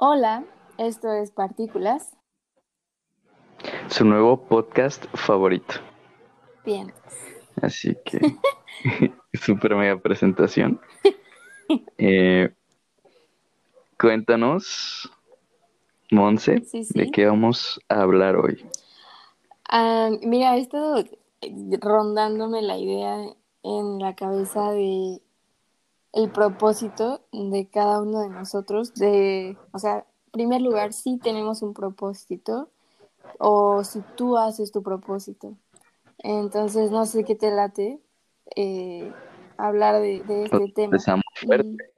Hola, esto es Partículas. Su nuevo podcast favorito. Bien. Así que, súper mega presentación. Eh, cuéntanos, Monse, Sí, sí. de qué vamos a hablar hoy. Ah, mira, he estado rondándome la idea en la cabeza de el propósito de cada uno de nosotros. De, o sea, en primer lugar, si tenemos un propósito o si tú haces tu propósito. Entonces, no sé qué te late eh, hablar de, de este tema. Empezamos fuerte.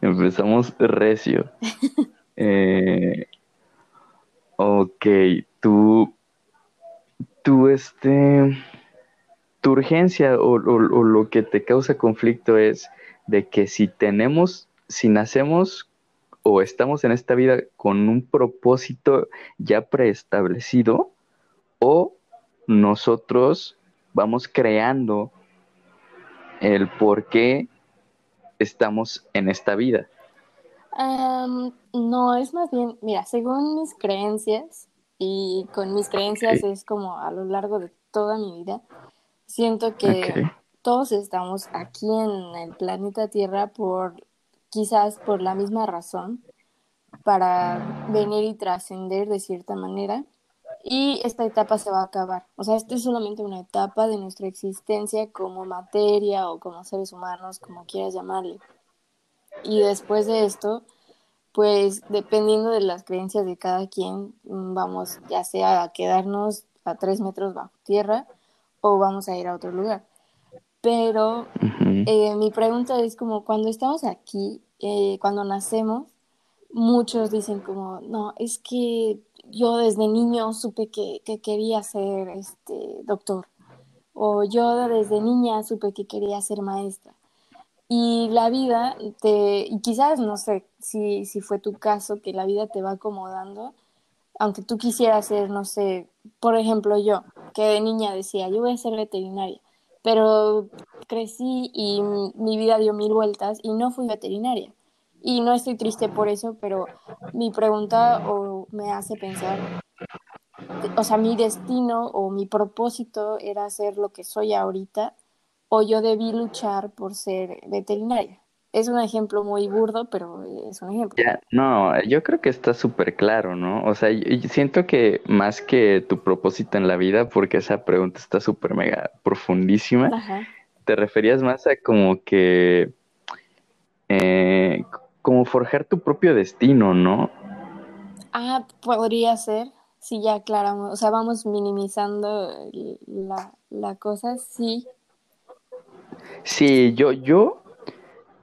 Empezamos recio. Eh, ok, tú, tú, este, tu urgencia o, o- o lo que te causa conflicto es de que si tenemos, si nacemos o estamos en esta vida con un propósito ya preestablecido o nosotros vamos creando el por qué estamos en esta vida. Am, no, es más bien, mira, según mis creencias, y con mis creencias es como a lo largo de toda mi vida, siento que todos estamos aquí en el planeta Tierra por quizás por la misma razón, para venir y trascender de cierta manera. Y esta etapa se va a acabar. O sea, esta es solamente una etapa de nuestra existencia como materia o como seres humanos, como quieras llamarle. Y después de esto, pues dependiendo de las creencias de cada quien, vamos ya sea a quedarnos a tres metros bajo tierra o vamos a ir a otro lugar. Pero eh, mi pregunta es como cuando estamos aquí, eh, cuando nacemos, muchos dicen como, no, es que yo desde niño supe que, que quería ser este doctor o yo desde niña supe que quería ser maestra. Y la vida te, y quizás no sé si, si fue tu caso, que la vida te va acomodando, aunque tú quisieras ser, no sé, por ejemplo yo, que de niña decía, yo voy a ser veterinaria, pero crecí y mi, vida dio mil vueltas y no fui veterinaria. Y no estoy triste por eso, pero mi pregunta o me hace pensar, o sea, mi destino o mi propósito era ser lo que soy ahorita o yo debí luchar por ser veterinaria. Es un ejemplo muy burdo, pero es un ejemplo. Ya, no, yo creo que está súper claro, ¿no? O sea, yo- siento que más que tu propósito en la vida, porque esa pregunta está súper mega profundísima, Ajá. te referías más a como que, eh, como forjar tu propio destino, ¿no? Ah, podría ser, si ya aclaramos, o sea, vamos minimizando la, la cosa, sí. Sí, yo, yo,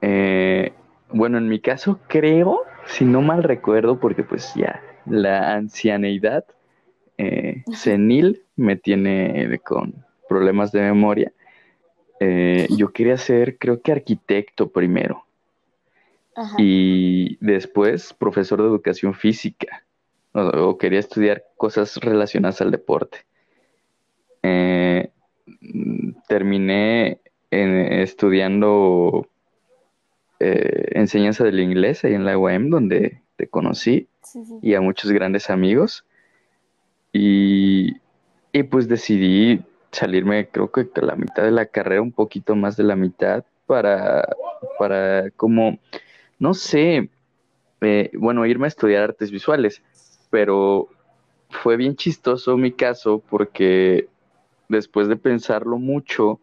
eh, bueno, en mi caso creo, si no mal recuerdo, porque pues ya la ancianeidad eh, senil me tiene con problemas de memoria. Eh, yo quería ser, creo que arquitecto primero Ajá. y después profesor de educación física o, o quería estudiar cosas relacionadas al deporte. Eh, mm, terminé en- estudiando eh, enseñanza del inglés ahí en la UAM, donde te conocí Sí, sí. y a muchos grandes amigos. Y, y pues decidí salirme, creo que a la mitad de la carrera, un poquito más de la mitad, para, para como, no sé, eh, bueno, irme a estudiar artes visuales, pero fue bien chistoso mi caso porque después de pensarlo mucho,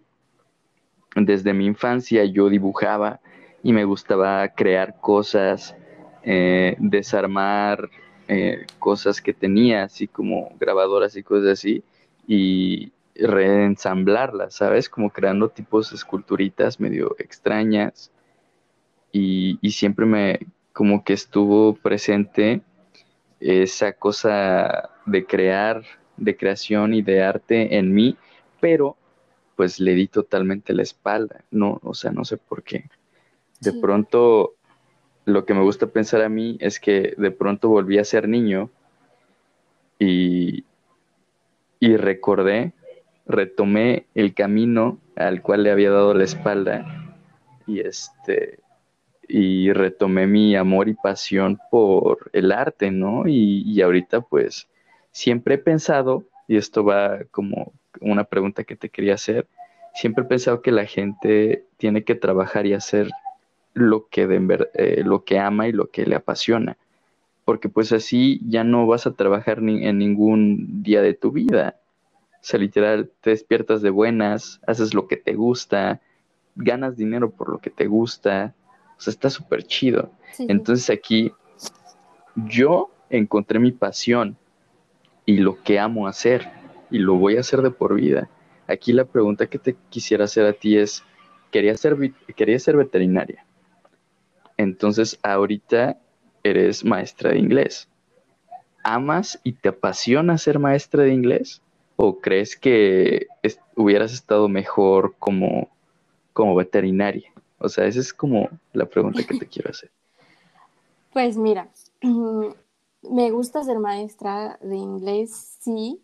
desde mi infancia yo dibujaba y me gustaba crear cosas, eh, desarmar eh, cosas que tenía, así como grabadoras y cosas así, y reensamblarlas, ¿sabes? Como creando tipos de esculturitas medio extrañas y, y siempre me como que estuvo presente esa cosa de crear, de creación y de arte en mí, pero pues le di totalmente la espalda, no, o sea, no sé por qué. De Sí. pronto, lo que me gusta pensar a mí es que de pronto volví a ser niño y, y recordé, retomé el camino al cual le había dado la espalda y este y retomé mi amor y pasión por el arte, ¿no? Y, y ahorita pues siempre he pensado, y esto va como una pregunta que te quería hacer, siempre he pensado que la gente tiene que trabajar y hacer lo que, de, eh, lo que ama y lo que le apasiona, porque pues así ya no vas a trabajar ni en ningún día de tu vida. O sea, literal, te despiertas de buenas, haces lo que te gusta, ganas dinero por lo que te gusta, o sea, está súper chido. Entonces aquí yo encontré mi pasión y lo que amo hacer y lo voy a hacer de por vida. Aquí la pregunta que te quisiera hacer a ti es, quería ser, quería ser veterinaria. Entonces ahorita eres maestra de inglés. ¿Amas y te apasiona ser maestra de inglés? ¿O crees que hubieras estado mejor como, como veterinaria? O sea, esa es como la pregunta que te quiero hacer. Pues mira, me gusta ser maestra de inglés, sí.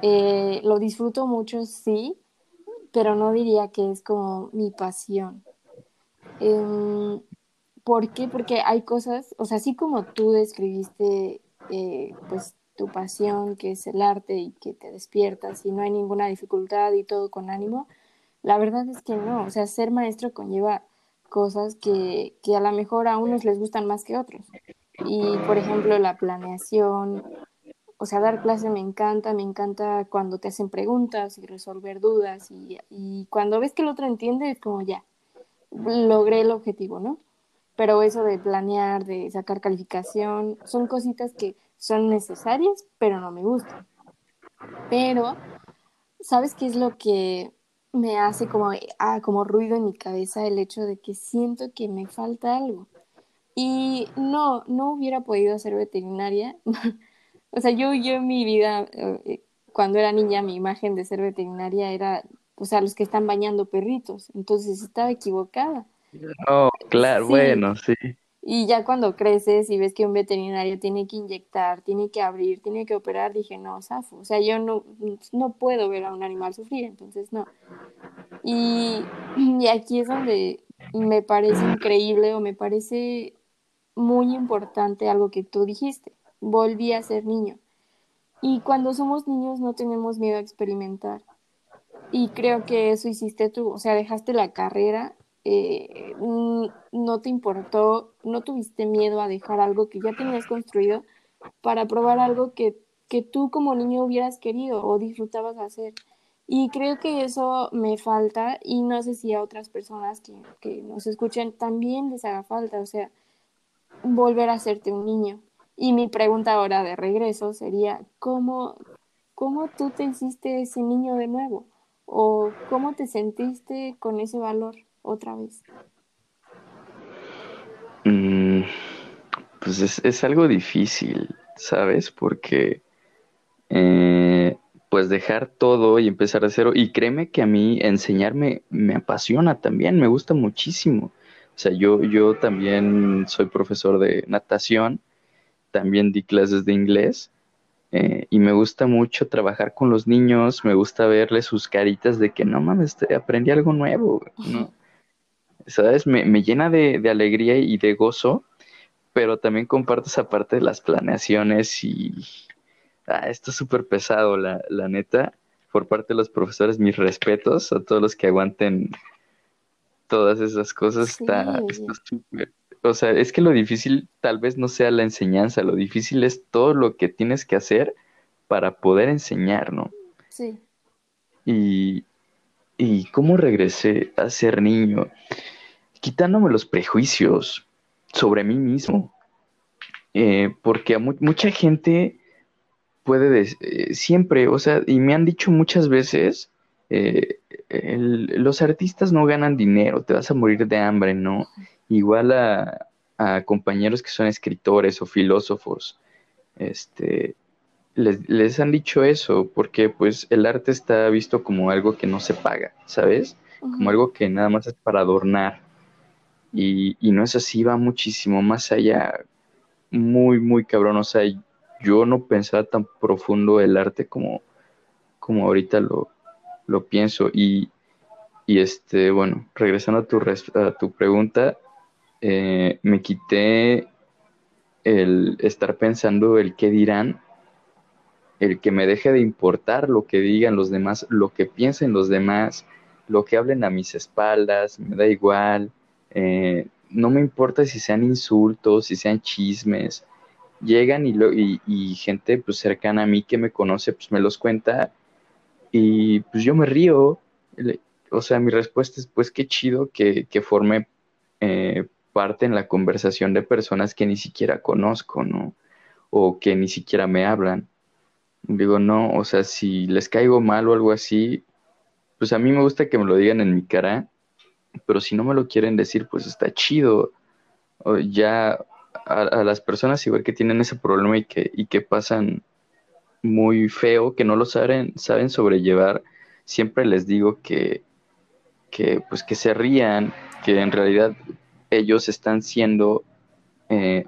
Eh, lo disfruto mucho, sí, pero no diría que es como mi pasión. Em, ¿Por qué? Porque hay cosas, o sea, así como tú describiste, eh, pues tu pasión, que es el arte y que te despiertas y no hay ninguna dificultad y todo con ánimo, la verdad es que no, o sea, ser maestro conlleva cosas que, que a lo mejor a unos les gustan más que otros. Y, por ejemplo, la planeación, o sea, dar clase me encanta, me encanta cuando te hacen preguntas y resolver dudas y, y cuando ves que el otro entiende, es como ya, logré el objetivo, ¿no? Pero eso de planear, de sacar calificación, son cositas que son necesarias, pero no me gustan. Pero, ¿sabes qué es lo que me hace como, ah, como ruido en mi cabeza? El hecho de que siento que me falta algo. Y no, no hubiera podido ser veterinaria. o sea, yo, yo en mi vida, eh, cuando era niña, mi imagen de ser veterinaria era, o sea, los que están bañando perritos. Entonces estaba equivocada Oh, claro, bueno, sí. Y ya cuando creces y ves que un veterinario tiene que inyectar, tiene que abrir, tiene que operar, dije, no, Safo, o sea, yo no, no puedo ver a un animal sufrir, entonces no. Y, y aquí es donde me parece increíble o me parece muy importante algo que tú dijiste, volví a ser niño. Y cuando somos niños no tenemos miedo a experimentar. Y creo que eso hiciste tú, o sea, dejaste la carrera eh, no te importó, no tuviste miedo a dejar algo que ya tenías construido para probar algo que, que tú como niño hubieras querido o disfrutabas hacer. Y creo que eso me falta y no sé si a otras personas que, que nos escuchen también les haga falta, o sea, volver a serte un niño. Y mi pregunta ahora de regreso sería, ¿cómo, cómo tú te hiciste ese niño de nuevo? ¿O cómo te sentiste con ese valor? Otra vez? Mm, pues es, algo difícil, ¿sabes? Porque eh, pues dejar todo y empezar a cero, y créeme que a mí enseñarme me apasiona también, me gusta muchísimo. O sea, yo, yo también soy profesor de natación, también di clases de inglés. Eh, y me gusta mucho trabajar con los niños, me gusta verles sus caritas de que no mames, aprendí algo nuevo, ¿no? ¿Sabes? Me, llena de, alegría y de gozo, pero también comparto esa parte de las planeaciones y ah, esto es súper pesado, la, neta. Por parte de los profesores, mis respetos a todos los que aguanten todas esas cosas. Está súper. O sea, es que lo difícil tal vez no sea la enseñanza, lo difícil es todo lo que tienes que hacer para poder enseñar, ¿no? Sí. Y, y cómo regresé a ser niño quitándome los prejuicios sobre mí mismo. Eh, porque a mucha gente puede, eh, siempre, o sea, y me han dicho muchas veces, eh, los artistas no ganan dinero, te vas a morir de hambre, ¿no? Igual a, a compañeros que son escritores o filósofos, este, les, les, han dicho eso, porque pues el arte está visto como algo que no se paga, ¿sabes? Como algo que nada más es para adornar. Y, no es así, va muchísimo más allá, muy, muy cabrón. O sea, yo no pensaba tan profundo el arte como, como ahorita lo, lo pienso. Y, y, este, bueno, regresando a tu, a tu pregunta, eh, me quité el estar pensando el qué dirán, el que me deje de importar lo que digan los demás, lo que piensen los demás, lo que hablen a mis espaldas, me da igual. Eh, no me importa si sean insultos, si sean chismes. Llegan y, lo, y, gente pues cercana a mí que me conoce pues me los cuenta y pues yo me río. O sea, mi respuesta es pues qué chido que, que forme eh, parte en la conversación de personas que ni siquiera conozco, ¿no? O que ni siquiera me hablan. Digo, no, o sea, si les caigo mal o algo así, pues a mí me gusta que me lo digan en mi cara, pero si no me lo quieren decir, pues está chido. Ya a, las personas igual que tienen ese problema y que, y que pasan muy feo, que no lo saben, saben sobrellevar, siempre les digo que, que, pues que se rían, que en realidad ellos están siendo eh,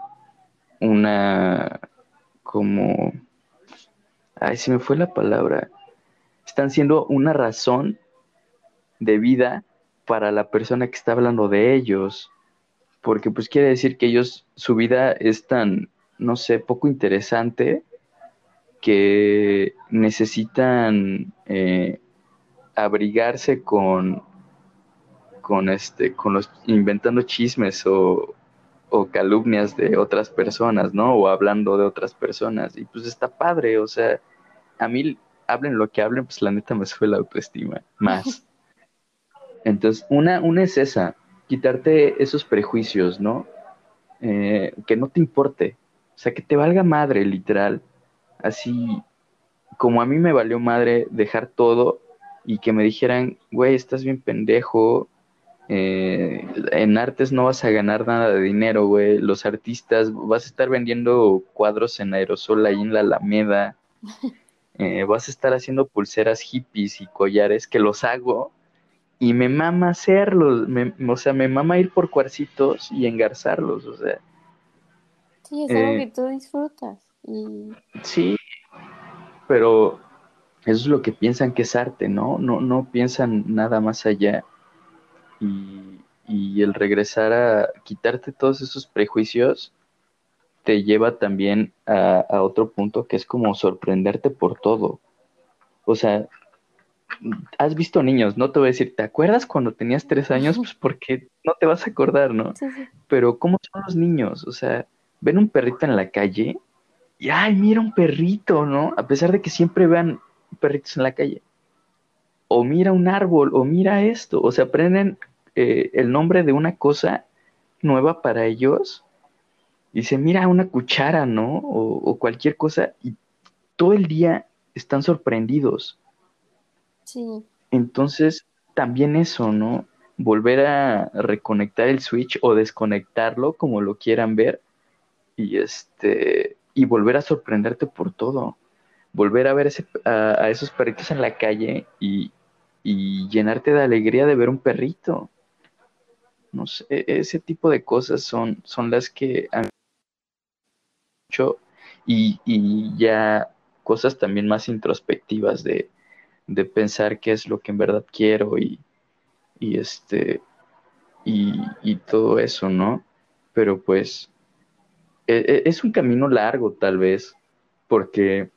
una como ay se me fue la palabra están siendo una razón de vida para la persona que está hablando de ellos porque pues quiere decir que ellos su vida es tan no sé poco interesante que necesitan eh, abrigarse con con este, con los inventando chismes o, calumnias de otras personas, ¿no? O hablando de otras personas. Y pues está padre, o sea, a mí hablen lo que hablen, pues la neta me sube la autoestima, más. Entonces, una, una es esa, quitarte esos prejuicios, ¿no? Eh, que no te importe, o sea, que te valga madre, literal. Así como a mí me valió madre dejar todo y que me dijeran, güey, estás bien pendejo, eh, en artes no vas a ganar nada de dinero, güey. Los artistas, vas a estar vendiendo cuadros en aerosol ahí en la Alameda. Eh, vas a estar haciendo pulseras hippies y collares que los hago y me mama hacerlos. o sea, me mama ir por cuarcitos y engarzarlos, o sea. Sí, es algo eh, que tú disfrutas. Sí, pero eso es lo que piensan que es arte, ¿no? No, no piensan nada más allá y, el regresar a quitarte todos esos prejuicios te lleva también a, otro punto que es como sorprenderte por todo. O sea, has visto niños, no te voy a decir, ¿te acuerdas cuando tenías tres años? Pues porque no te vas a acordar, ¿no? Pero ¿cómo son los niños? O sea, ven un perrito en la calle y, ay, mira un perrito, ¿no? A pesar de que siempre vean perritos en la calle o mira un árbol, o mira esto, o se aprenden eh, el nombre de una cosa nueva para ellos. Y se mira una cuchara, ¿no? O, cualquier cosa, y todo el día están sorprendidos. Sí. Entonces, también eso, ¿no? Volver a reconectar el switch o desconectarlo, como lo quieran ver, y este, y volver a sorprenderte por todo volver a ver a, esos perritos en la calle y, y llenarte de alegría de ver un perrito. No sé, e, ese tipo de cosas son, son las que han hecho y, y ya cosas también más introspectivas de, de, pensar qué es lo que en verdad quiero y, y este y, y, todo eso, ¿no? Pero pues e, e, es un camino largo tal vez, porque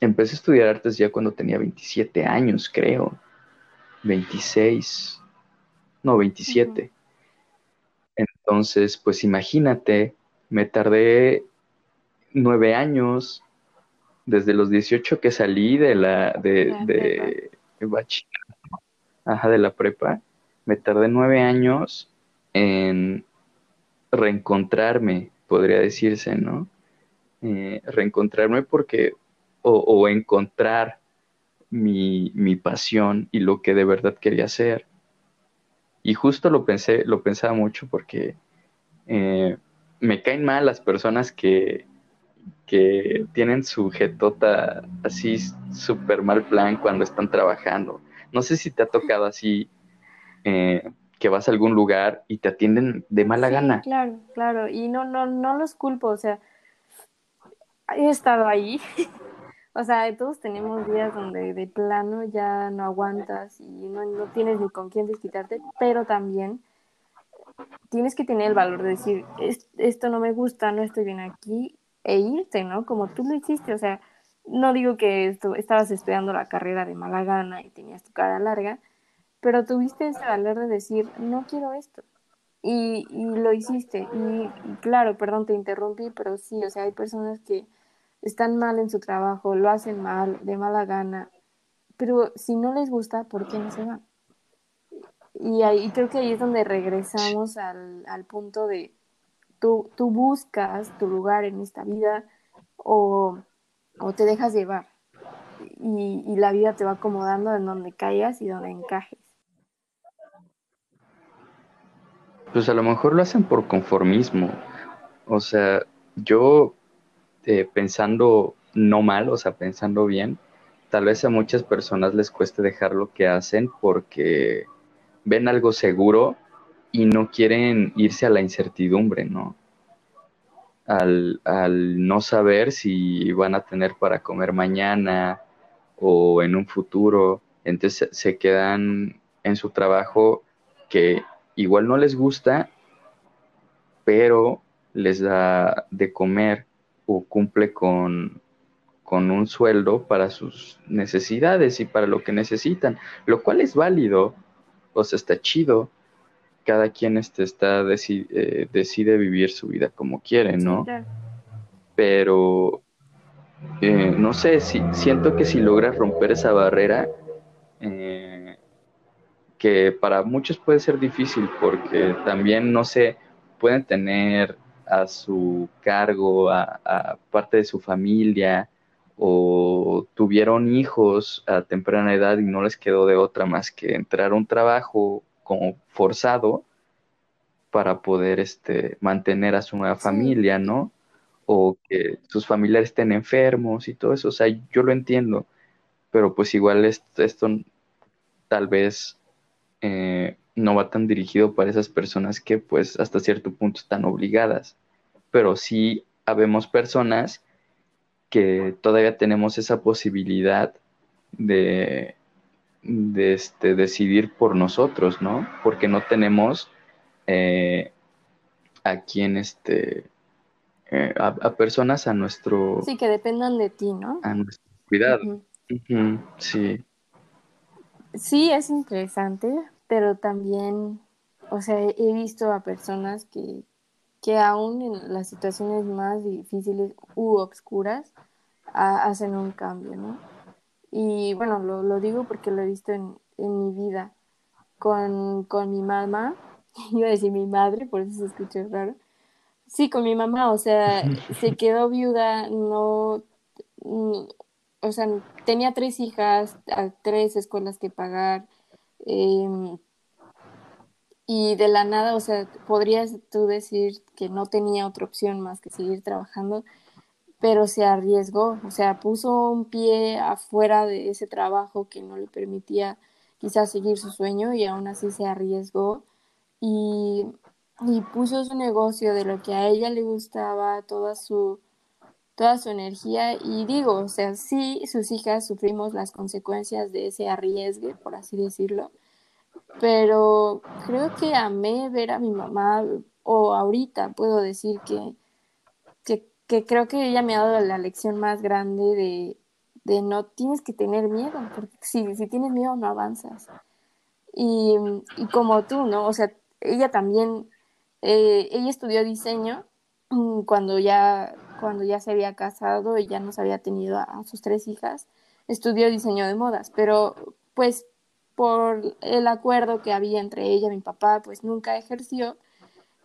empecé a estudiar artes ya cuando tenía 27 años, creo. 26, no, 27. Entonces, pues imagínate, me tardé nueve años desde los 18 que salí de la de, de, ajá, de la prepa, me tardé nueve años en reencontrarme, podría decirse, ¿no? Eh, reencontrarme porque o, encontrar mi, pasión y lo que de verdad quería hacer. Y justo lo pensé, lo pensaba mucho porque eh, me caen mal las personas que, que tienen su jetota así súper mal plan cuando están trabajando. No sé si te ha tocado así eh, que vas a algún lugar y te atienden de mala gana. Claro, claro, y no, no, no los culpo, o sea, he estado ahí O sea, todos tenemos días donde de plano ya no aguantas y no, no tienes ni con quién desquitarte, pero también tienes que tener el valor de decir, esto no me gusta, no estoy bien aquí, e irte, ¿no? Como tú lo hiciste, o sea, no digo que estabas estudiando la carrera de mala gana y tenías tu cara larga, pero tuviste ese valor de decir, no quiero esto. Y, lo hiciste. Y, y, claro, perdón, te interrumpí, pero sí, o sea, hay personas que están mal en su trabajo, lo hacen mal, de mala gana, pero si no les gusta, ¿por qué no se van? Y ahí creo que ahí es donde regresamos al, al punto de tú, tú buscas tu lugar en esta vida o, o te dejas llevar y, y, la vida te va acomodando en donde caigas y donde encajes. Pues a lo mejor lo hacen por conformismo. O sea, yo eh, pensando no mal, o sea, pensando bien, tal vez a muchas personas les cueste dejar lo que hacen porque ven algo seguro y no quieren irse a la incertidumbre, ¿no? Al, al, no saber si van a tener para comer mañana o en un futuro, entonces se quedan en su trabajo que igual no les gusta, pero les da de comer o cumple con, con un sueldo para sus necesidades y para lo que necesitan, lo cual es válido, o sea, está chido. Cada quien este, está eh, decide vivir su vida como quiere, ¿no? Pero eh, no sé, si, siento que si logras romper esa barrera, eh, que para muchos puede ser difícil porque también, no sé, pueden tener a su cargo, a, a parte de su familia, o tuvieron hijos a temprana edad y no les quedó de otra más que entrar a un trabajo como forzado para poder este, mantener a su nueva familia, ¿no? O que sus familiares estén enfermos y todo eso. O sea, yo lo entiendo, pero pues igual esto, esto tal vez eh, no va tan dirigido para esas personas que pues hasta cierto punto están obligadas. Pero sí habemos personas que todavía tenemos esa posibilidad de, de este, decidir por nosotros, ¿no? Porque no tenemos eh, a quien, este, eh, a, personas a nuestro... Sí, que dependan de ti, ¿no? A nuestro cuidado. sí. Sí, es interesante, pero también, o sea, he visto a personas que, que aún en las situaciones más difíciles u obscuras hacen un cambio, ¿no? Y bueno, lo, lo digo porque lo he visto en, en mi vida con, con, mi mamá, iba a decir mi madre, por eso se escucha raro. Sí, con mi mamá, o sea, se quedó viuda, no, no, o sea, tenía tres hijas, tres escuelas que pagar, eh, y de la nada, o sea, podrías tú decir que no tenía otra opción más que seguir trabajando, pero se arriesgó, o sea, puso un pie afuera de ese trabajo que no le permitía quizás seguir su sueño y aún así se arriesgó y, puso su negocio de lo que a ella le gustaba, toda su, toda su energía y digo, o sea, sí, sus hijas sufrimos las consecuencias de ese arriesgue, por así decirlo, pero creo que amé ver a mi mamá, o ahorita puedo decir que, que, creo que ella me ha dado la lección más grande de, de no tienes que tener miedo, porque si, si tienes miedo no avanzas. Y, y, como tú, ¿no? O sea, ella también, eh, ella estudió diseño mm, cuando ya, cuando ya se había casado y ya nos había tenido a, sus tres hijas, estudió diseño de modas, pero pues por el acuerdo que había entre ella y mi papá, pues nunca ejerció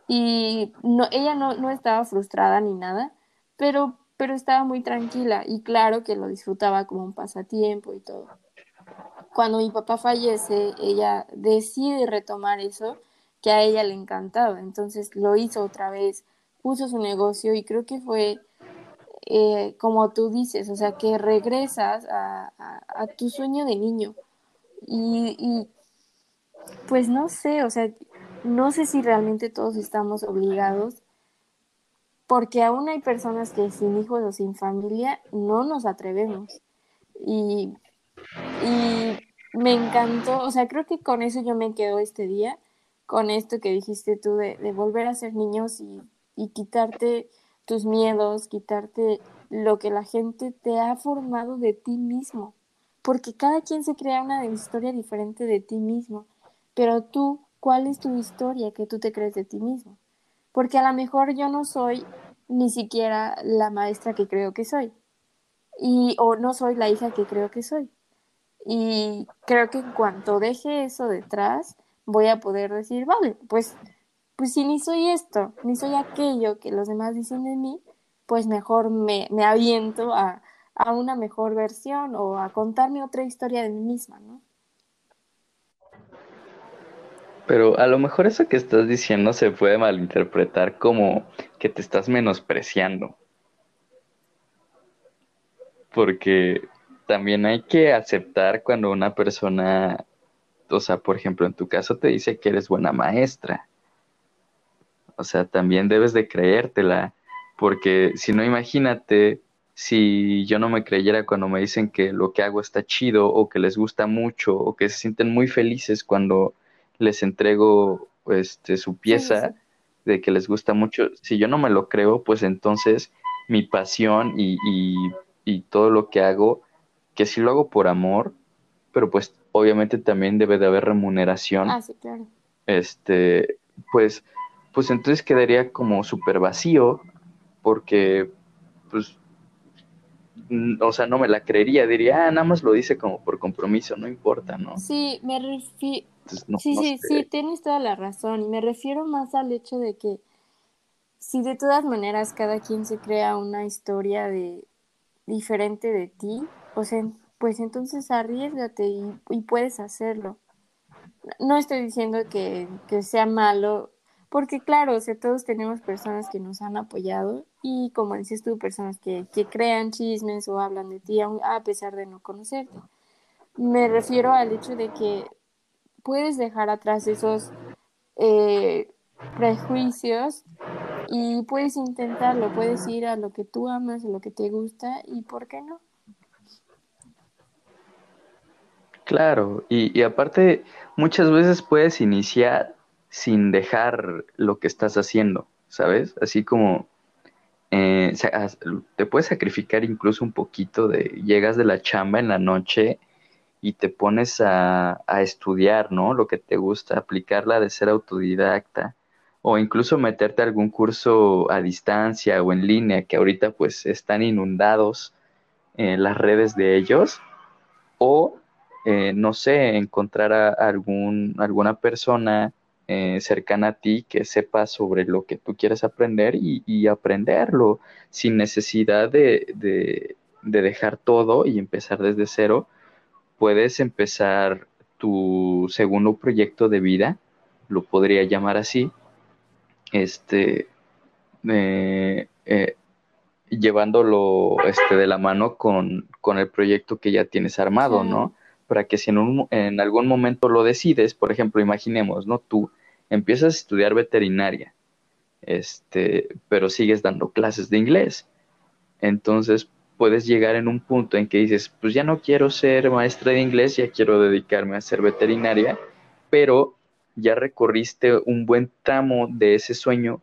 y no, ella no, no estaba frustrada ni nada, pero, pero estaba muy tranquila y claro que lo disfrutaba como un pasatiempo y todo. Cuando mi papá fallece, ella decide retomar eso que a ella le encantaba, entonces lo hizo otra vez, puso su negocio y creo que fue eh, como tú dices, o sea, que regresas a, a, a tu sueño de niño, y, y pues no sé, o sea, no sé si realmente todos estamos obligados, porque aún hay personas que sin hijos o sin familia no nos atrevemos. Y, y me encantó, o sea, creo que con eso yo me quedo este día, con esto que dijiste tú de, volver a ser niños y, y quitarte tus miedos, quitarte lo que la gente te ha formado de ti mismo, porque cada quien se crea una historia diferente de ti mismo, pero tú, ¿cuál es tu historia que tú te crees de ti mismo? Porque a lo mejor yo no soy ni siquiera la maestra que creo que soy, y o no soy la hija que creo que soy. Y creo que en cuanto deje eso detrás, voy a poder decir, vale, pues, pues si ni soy esto, ni soy aquello que los demás dicen de mí, pues mejor me, me aviento a, a una mejor versión o a contarme otra historia de mí misma, ¿no? Pero a lo mejor eso que estás diciendo se puede malinterpretar como que te estás menospreciando. Porque también hay que aceptar cuando una persona, o sea, por ejemplo, en tu caso te dice que eres buena maestra. O sea, también debes de creértela, porque si no, imagínate si yo no me creyera cuando me dicen que lo que hago está chido o que les gusta mucho o que se sienten muy felices cuando les entrego este, su pieza de que les gusta mucho, si yo no me lo creo, pues entonces mi pasión y, y todo lo que hago que sí lo hago por amor, pero pues obviamente también debe de haber remuneración. Ah, sí, claro. Este, pues, pues entonces quedaría como súper vacío, porque, pues, o sea, no me la creería, diría, ah, nada más lo dice como por compromiso, no importa, ¿no? Sí, me refiero... sí, sí, sí, tienes toda la razón, y me refiero más al hecho de que si de todas maneras cada quien se crea una historia de diferente de ti, pues, pues entonces arriesgate y, puedes hacerlo. No estoy diciendo que, sea malo, porque claro, o sea, todos tenemos personas que nos han apoyado y como dices tú, personas que, crean chismes o hablan de ti a pesar de no conocerte. Me refiero al hecho de que puedes dejar atrás esos eh, prejuicios y puedes intentarlo, puedes ir a lo que tú amas, a lo que te gusta y ¿por qué no? Claro, y, aparte muchas veces puedes iniciar sin dejar lo que estás haciendo, ¿sabes? Así como eh, te puedes sacrificar incluso un poquito de, llegas de la chamba en la noche y te pones a, a estudiar, ¿no? Lo que te gusta, aplicarla de ser autodidacta o incluso meterte a algún curso a distancia o en línea que ahorita pues están inundados en las redes de ellos o eh, no sé, encontrar a algún, alguna persona eh, cercana a ti que sepa sobre lo que tú quieres aprender y, aprenderlo sin necesidad de, dejar todo y empezar desde cero. Puedes empezar tu segundo proyecto de vida, lo podría llamar así, este, eh, llevándolo este, de la mano con, el proyecto que ya tienes armado, ¿no? para que si en, en algún momento lo decides, por ejemplo, imaginemos, ¿no? Tú empiezas a estudiar veterinaria, este, pero sigues dando clases de inglés. Entonces puedes llegar en un punto en que dices, pues ya no quiero ser maestra de inglés, ya quiero dedicarme a ser veterinaria, pero ya recorriste un buen tramo de ese sueño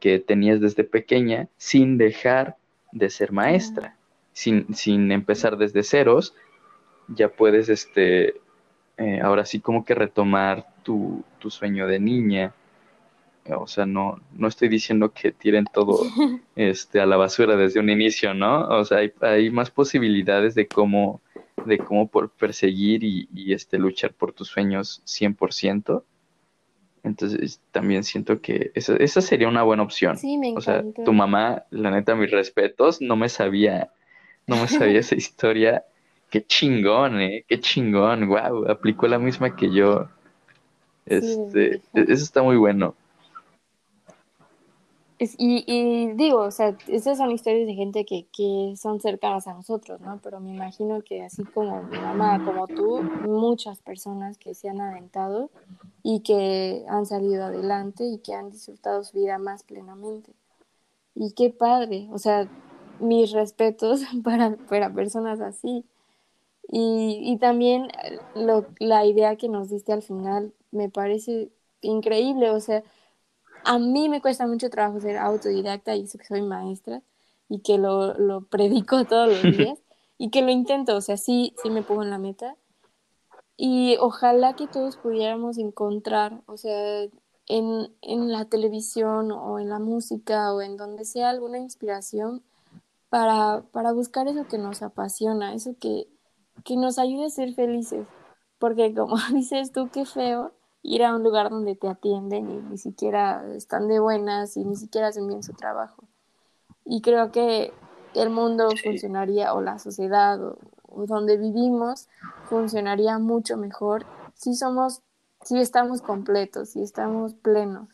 que tenías desde pequeña sin dejar de ser maestra, sin, sin empezar desde ceros, ya puedes, este, eh, ahora sí como que retomar tu, sueño de niña. O sea, no, no estoy diciendo que tiren todo este, a la basura desde un inicio, ¿no? O sea, hay, más posibilidades de cómo, de cómo por perseguir y, este, luchar por tus sueños 100%. Entonces también siento que esa, esa sería una buena opción. Sí, me O sea, tu mamá, la neta, mis respetos, no me sabía, no me sabía esa historia Qué chingón, eh, qué chingón, wow, aplicó la misma que yo. Este, e-, eso está muy bueno. Y, digo, o sea, estas son historias de gente que, que son cercanas a nosotros, ¿no? Pero me imagino que así como mi mamá, como tú, muchas personas que se han aventado y que han salido adelante y que han disfrutado su vida más plenamente. Y qué padre, o sea, mis respetos para, para personas así. Y, y también lo, la idea que nos diste al final me parece increíble, o sea, a mí me cuesta mucho trabajo ser autodidacta y eso que soy maestra y que lo, lo predico todos los días y que lo intento, o sea, sí, sí me pongo en la meta. Y ojalá que todos pudiéramos encontrar, o sea, en, en la televisión o en la música o en donde sea alguna inspiración para, para buscar eso que nos apasiona, eso que, que nos ayude a ser felices. Porque como dices tú, qué feo ir a un lugar donde te atienden y ni siquiera están de buenas y ni siquiera hacen bien su trabajo. Y creo que el mundo funcionaría, o la sociedad, o, donde vivimos, funcionaría mucho mejor si somos, si estamos completos, si estamos plenos.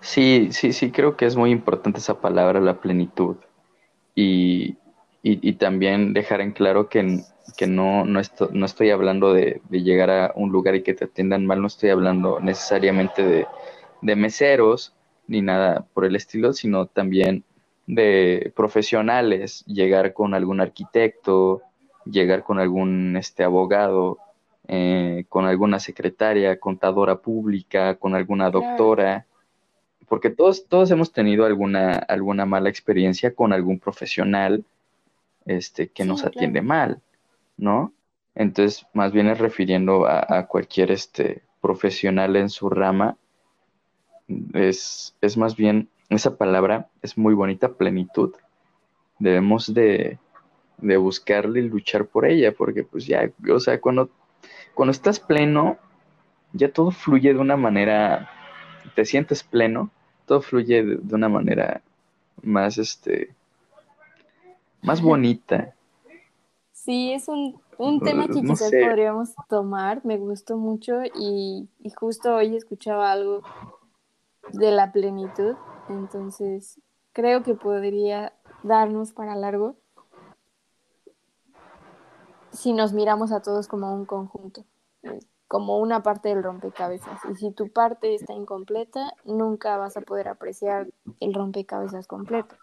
Sí, sí, sí, creo que es muy importante esa palabra, la plenitud. Y, y, también dejar en claro que, que no, no, no estoy hablando de, de, llegar a un lugar y que te atiendan mal, no estoy hablando necesariamente de, de meseros ni nada por el estilo, sino también de profesionales, llegar con algún arquitecto, llegar con algún este, abogado, eh, con alguna secretaria, contadora pública, con alguna doctora, porque todos, todos hemos tenido alguna, alguna mala experiencia con algún profesional este, que nos atiende mal, ¿no? Entonces, más bien es refiriendo a, cualquier este, profesional en su rama, es, es, más bien, esa palabra es muy bonita, plenitud. Debemos de, de buscarle y luchar por ella, porque pues ya, o sea, cuando, cuando estás pleno, ya todo fluye de una manera, te sientes pleno, todo fluye de, de una manera más, este, más bonita. Sí, es un, un tema que quizás podríamos tomar, me gustó mucho y, y, justo hoy escuchaba algo de la plenitud, entonces creo que podría darnos para largo si nos miramos a todos como un conjunto, eh, como una parte del rompecabezas. Y si tu parte está incompleta, nunca vas a poder apreciar el rompecabezas completo.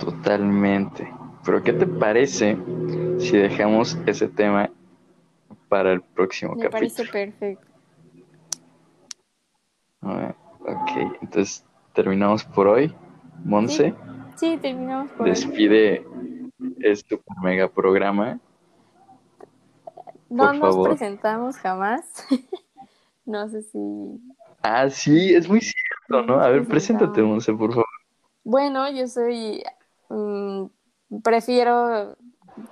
Totalmente. Pero ¿qué te parece si dejamos ese tema para el próximo Me capítulo? Me parece perfecto. ok, entonces terminamos por hoy. Monse. Sí, terminamos por Despide este mega programa. No nos presentamos jamás. no sé si. Ah, sí, es muy cierto, ¿no? A ver, preséntate, Monse, por favor. Bueno, yo soy, mm, prefiero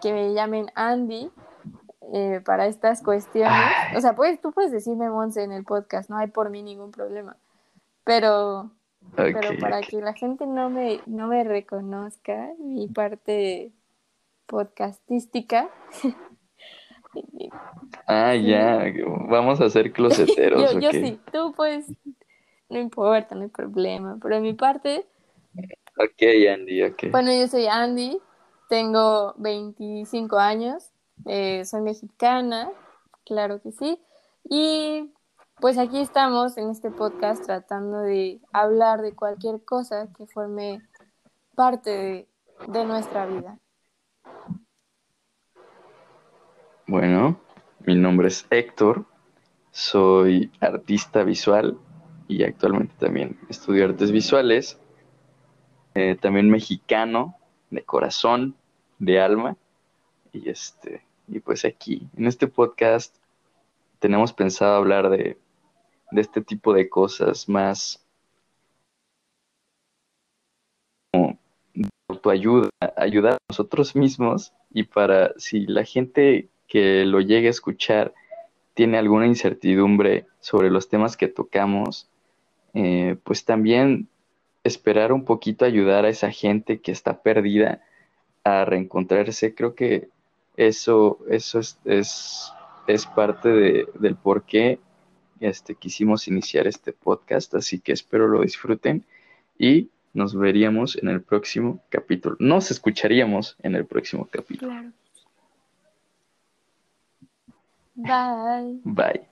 que me llamen Andy eh, para estas cuestiones. O sea, pues, tú puedes decirme Monse en el podcast, no hay por mí ningún problema. Pero, pero para que la gente no me, no me reconozca mi parte podcastística. ah, ya, vamos a ser closeteros. yo, yo sí, tú pues, no importa, no hay problema. Pero en mi parte Ok, Andy, ok. Bueno, yo soy Andy, tengo 25 años, eh, soy mexicana, claro que sí. Y pues aquí estamos en este podcast tratando de hablar de cualquier cosa que forme parte de, nuestra vida. Bueno, mi nombre es Héctor, soy artista visual y actualmente también estudio artes visuales. Eh, también mexicano, de corazón, de alma. Y este, y pues aquí, en este podcast, tenemos pensado hablar de, de este tipo de cosas más como autoayuda, ayudar a nosotros mismos y para si la gente que lo llegue a escuchar tiene alguna incertidumbre sobre los temas que tocamos, eh, pues también esperar un poquito ayudar a esa gente que está perdida a reencontrarse. Creo que eso, eso es, es, parte de, del por qué este, quisimos iniciar este podcast, así que espero lo disfruten y nos veríamos en el próximo capítulo. Nos escucharíamos en el próximo capítulo. Bye. Bye.